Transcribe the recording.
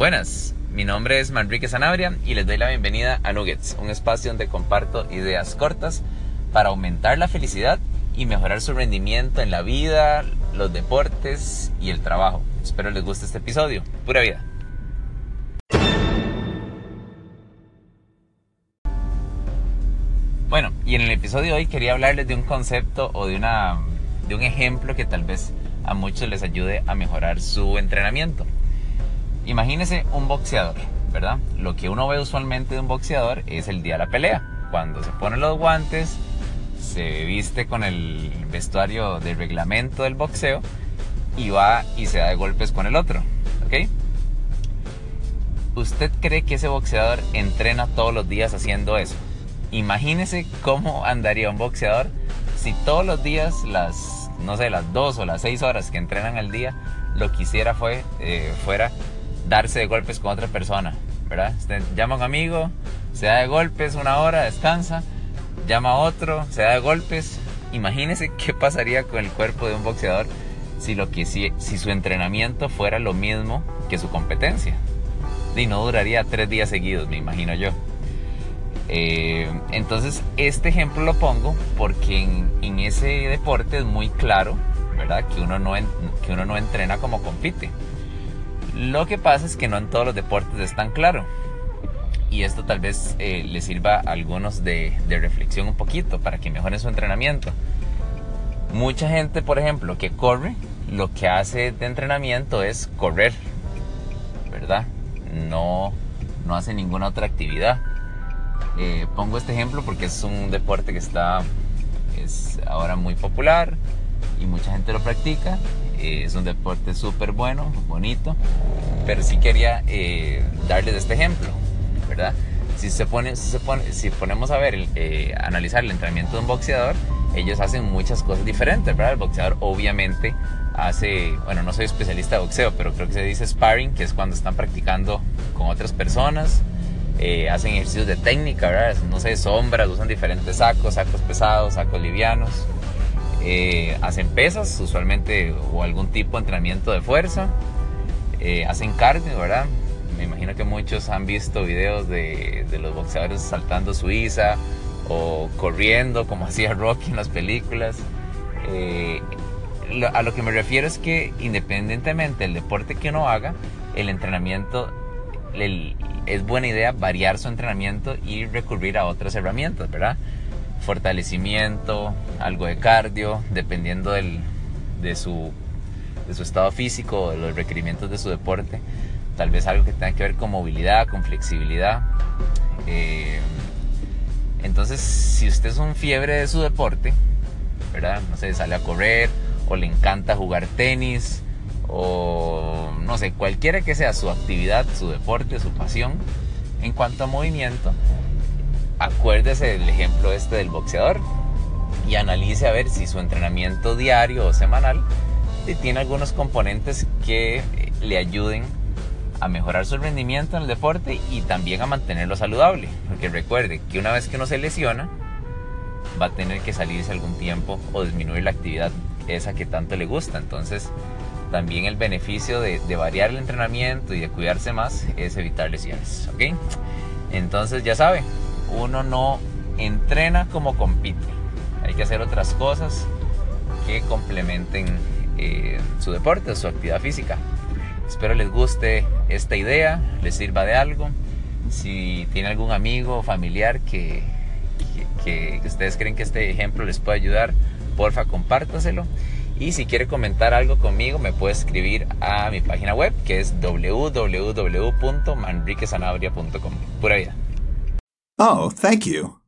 Buenas, mi nombre es Manrique Sanabria y les doy la bienvenida a Nuggets, un espacio donde comparto ideas cortas para aumentar la felicidad y mejorar su rendimiento en la vida, los deportes y el trabajo. Espero les guste este episodio. Pura vida. Bueno, y en el episodio de hoy quería hablarles de un concepto o de, una, de un ejemplo que tal vez a muchos les ayude a mejorar su entrenamiento. Imagínese un boxeador, ¿verdad? Lo que uno ve usualmente de un boxeador es el día de la pelea. Cuando se pone los guantes, se viste con el vestuario de reglamento del boxeo y va y se da de golpes con el otro, ¿ok? ¿Usted cree que ese boxeador entrena todos los días haciendo eso? Imagínese cómo andaría un boxeador si todos los días las, no sé, las dos o las seis horas que entrenan al día, lo que hiciera fue, eh, fuera darse de golpes con otra persona, ¿verdad? Usted llama a un amigo, se da de golpes una hora, descansa, llama a otro, se da de golpes. Imagínese qué pasaría con el cuerpo de un boxeador si, lo que, si, su entrenamiento fuera lo mismo que su competencia. Y no duraría tres días seguidos, me imagino yo. Eh, entonces, este ejemplo lo pongo porque en, en, ese deporte es muy claro, ¿verdad? Que uno, no que uno no entrena como compite. Lo que pasa es que no en todos los deportes es tan claro. Y esto tal vez eh, les sirva a algunos de, de reflexión un poquito para que mejoren su entrenamiento. Mucha gente, por ejemplo, que corre, lo que hace de entrenamiento es correr, ¿verdad? No, no hace ninguna otra actividad. Eh, pongo este ejemplo porque es un deporte que está es ahora muy popular y mucha gente lo practica eh, es un deporte súper bueno, bonito, pero sí quería eh, darles este ejemplo, ¿verdad? Si se pone, si, se pone, si ponemos a ver, eh, analizar el entrenamiento de un boxeador, ellos hacen muchas cosas diferentes, ¿verdad? El boxeador obviamente hace, bueno, no soy especialista de boxeo, pero creo que se dice sparring, que es cuando están practicando con otras personas, eh, hacen ejercicios de técnica, ¿verdad? No sé, sombras, usan diferentes sacos, sacos pesados, sacos livianos. Eh, hacen pesas usualmente o algún tipo de entrenamiento de fuerza, eh, hacen cardio, ¿verdad? Me imagino que muchos han visto videos de, de, los boxeadores saltando Suiza o corriendo como hacía Rocky en las películas. Eh, lo, a lo que me refiero es que independientemente del deporte que uno haga, el entrenamiento el, es buena idea variar su entrenamiento y recurrir a otras herramientas, ¿verdad? Fortalecimiento, algo de cardio, dependiendo del, de, su, de su estado físico de los requerimientos de su deporte. Tal vez algo que tenga que ver con movilidad, con flexibilidad. Eh, entonces, si usted es un fiebre de su deporte, ¿verdad? No sé, sale a correr o le encanta jugar tenis o no sé, cualquiera que sea su actividad, su deporte, su pasión, en cuanto a movimiento, acuérdese del ejemplo este del boxeador y analice a ver si su entrenamiento diario o semanal tiene algunos componentes que eh, le ayuden a mejorar su rendimiento en el deporte y también a mantenerlo saludable. Porque recuerde que una vez que uno se lesiona, va a tener que salirse algún tiempo o disminuir la actividad esa que tanto le gusta. Entonces, también el beneficio de, de variar el entrenamiento y de cuidarse más es evitar lesiones. ¿Ok? Entonces, ya sabe, uno no entrena como compite. Hay que hacer otras cosas que complementen eh, su deporte, su actividad física. Espero les guste esta idea, les sirva de algo. Si tiene algún amigo o familiar que, que, que ustedes creen que este ejemplo les puede ayudar, porfa compártaselo. Y si quiere comentar algo conmigo, me puede escribir a mi página web que es www.manriquesanabria.com. Pura vida. Oh, thank you.